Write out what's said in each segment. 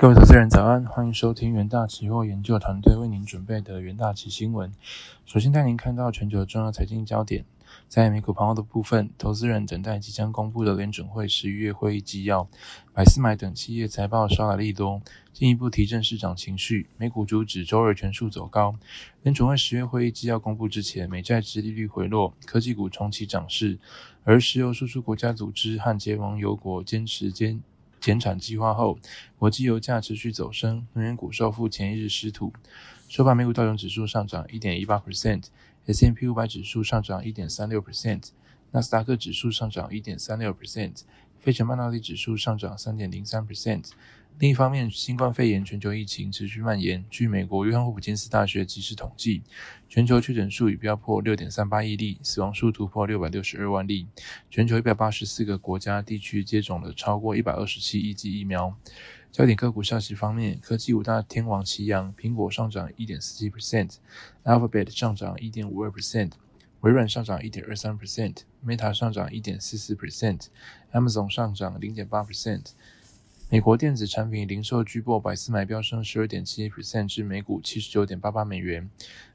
各位投资人早安，欢迎收听元大期货研究团队为您准备的元大期新闻。首先带您看到全球重要财经焦点，在美股盘后的部分，投资人等待即将公布的联准会十一月会议纪要，百思买等企业财报稍来利多，进一步提振市场情绪。美股主指周二全数走高。联准会十月会议纪要公布之前，美债值利率回落，科技股重启涨势，而石油输出国家组织和结盟油国坚持坚。减产计划后，国际油价持续走升，能源股受负前一日失土。收盘，美股道琼指数上涨一点一八 percent，S M P 五百指数上涨一点三六 percent，纳斯达克指数上涨一点三六 percent。费城半导体指数上涨三点零三 percent。另一方面，新冠肺炎全球疫情持续蔓延。据美国约翰霍普金斯大学即时统计，全球确诊数已飙破六点三八亿例，死亡数突破六百六十二万例。全球一百八十四个国家地区接种了超过一百二十七亿剂疫苗。焦点个股消息方面，科技五大天王齐扬，苹果上涨一点四七 percent，Alphabet 上涨一点五二 percent，微软上涨一点二三 percent，Meta 上涨一点四四 percent，Amazon 上涨零点八 percent。美国电子产品零售巨擘百思买飙升十二点七 percent 至每股七十九点八八美元。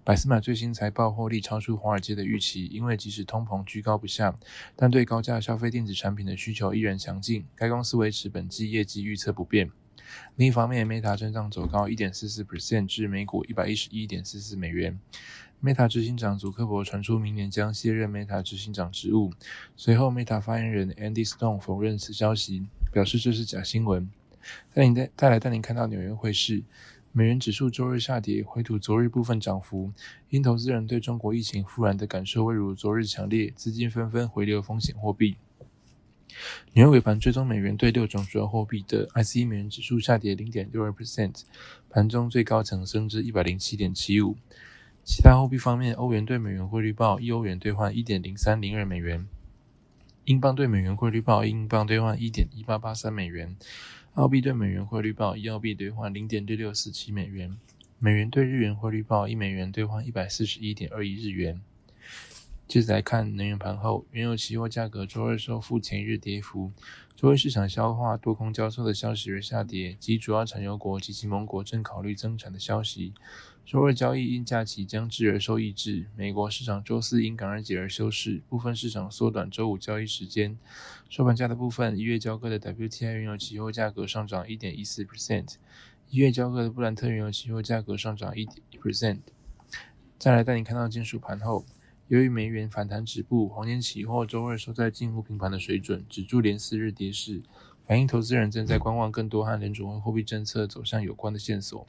百思买最新财报获利超出华尔街的预期，因为即使通膨居高不下，但对高价消费电子产品的需求依然强劲。该公司维持本季业绩预测不变。另一方面，Meta 增长走高一点四四 percent 至每股一百一十一点四四美元。Meta 执行长祖克伯传出明年将卸任 Meta 执行长职务，随后 Meta 发言人 Andy Stone 否认此消息。表示这是假新闻。带您带带来带您看到纽约汇市，美元指数周日下跌，回吐昨日部分涨幅。因投资人对中国疫情复燃的感受未如昨日强烈，资金纷纷回流风险货币。纽约尾盘追踪美元对六种主要货币的 ICE 美元指数下跌零点六二 percent，盘中最高曾升至一百零七点七五。其他货币方面，欧元对美元汇率报一欧元兑换一点零三零二美元。英镑对美元汇率报一英镑兑换一点一八八三美元，澳币对美元汇率报一澳币兑换零点六六四七美元，美元对日元汇率报一美元兑换一百四十一点二一日元。接着来看能源盘后，原油期货价格周二收复前日跌幅，周二市场消化多空交错的消息而下跌，及主要产油国及其盟国正考虑增产的消息。周二交易因假期将至而受抑制，美国市场周四因感恩节而休市，部分市场缩短周五交易时间。收盘价的部分，一月交割的 WTI 原油期货价格上涨一点一四 percent，一月交割的布兰特原油期货价格上涨一点一 percent。再来带你看到金属盘后，由于美元反弹止步，黄金期货周二收在近乎平盘的水准，止住连四日跌势。反映投资人正在观望更多和联储会货币政策走向有关的线索。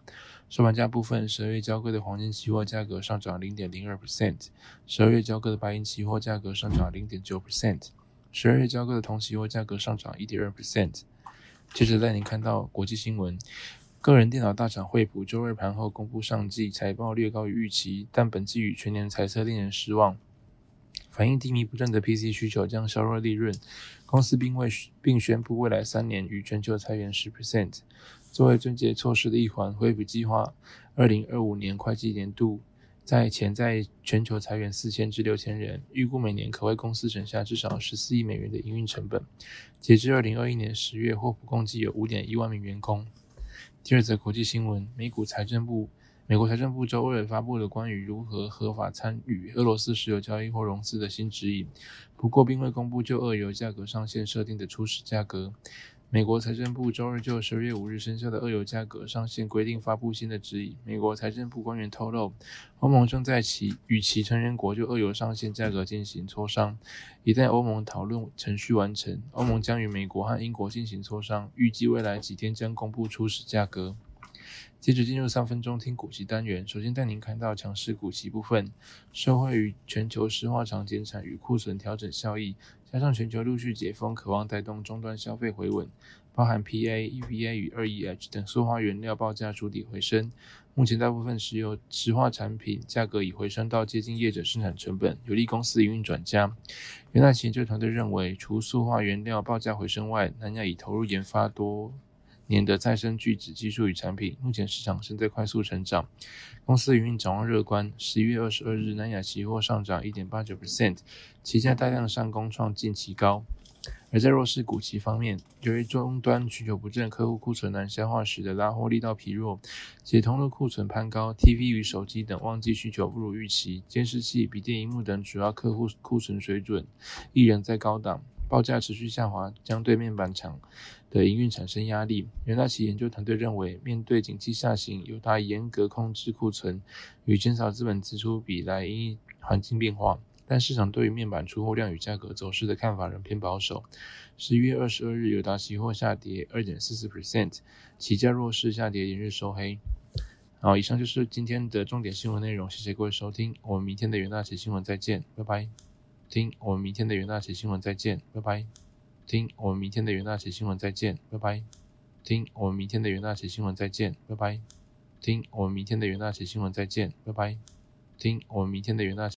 收盘价部分，十二月交割的黄金期货价格上涨零点零二 percent，十二月交割的白银期货价格上涨零点九 percent，十二月交割的铜期货价格上涨一点二 percent。接着带您看到国际新闻，个人电脑大厂惠普周二盘后公布上季财报略高于预期，但本季与全年财测令人失望。反映低迷不振的 PC 需求将削弱利润，公司并未并宣布未来三年与全球裁员十 percent。作为终结措施的一环，惠普计划二零二五年会计年度在潜在全球裁员四千至六千人，预估每年可为公司省下至少十四亿美元的营运成本。截至二零二一年十月，霍普共计有五点一万名员工。第二则国际新闻，美股财政部。美国财政部周二发布了关于如何合法参与俄罗斯石油交易或融资的新指引，不过并未公布就二油价格上限设定的初始价格。美国财政部周日就十二月五日生效的二油价格上限规定发布新的指引。美国财政部官员透露，欧盟正在其与其成员国就二油上限价格进行磋商。一旦欧盟讨论程序完成，欧盟将与美国和英国进行磋商，预计未来几天将公布初始价格。接着进入三分钟听股息单元，首先带您看到强势股息部分，受惠于全球石化厂减产与库存调整效益，加上全球陆续解封，渴望带动终端消费回稳，包含 PA、EVA 与二 EH 等塑化原料报价主体回升。目前大部分石油石化产品价格已回升到接近业者生产成本，有利公司营运转佳。元大研究团队认为，除塑化原料报价回升外，南亚已投入研发多。年的再生聚酯技术与产品，目前市场正在快速成长，公司营运展望乐观。十一月二十二日，南亚期货上涨一点八九 percent，旗下大量上攻创近期高。而在弱势股期方面，由于终端需求不振、客户库存难消化时的拉货力道疲弱，且通路库存攀高，TV 与手机等旺季需求不如预期，监视器、笔电荧幕等主要客户库存水准依然在高档，报价持续下滑，将对面板厂的营运产生压力。元大旗研究团队认为，面对景气下行，有待严格控制库存与减少资本支出比来应环境变化。但市场对于面板出货量与价格走势的看法仍偏保守。十一月二十二日，友达期货下跌二点四四 percent，期价弱势下跌，连日收黑。好，以上就是今天的重点新闻内容，谢谢各位收听，我们明天的元大旗新闻再见，拜拜。听，我们明天的元大写新闻再见，拜拜。听，我们明天的元大写新闻再见，拜拜。听，我们明天的元大写新闻再见，拜拜。听，我们明天的元大写新闻再见，拜拜。听，我们明天的元大。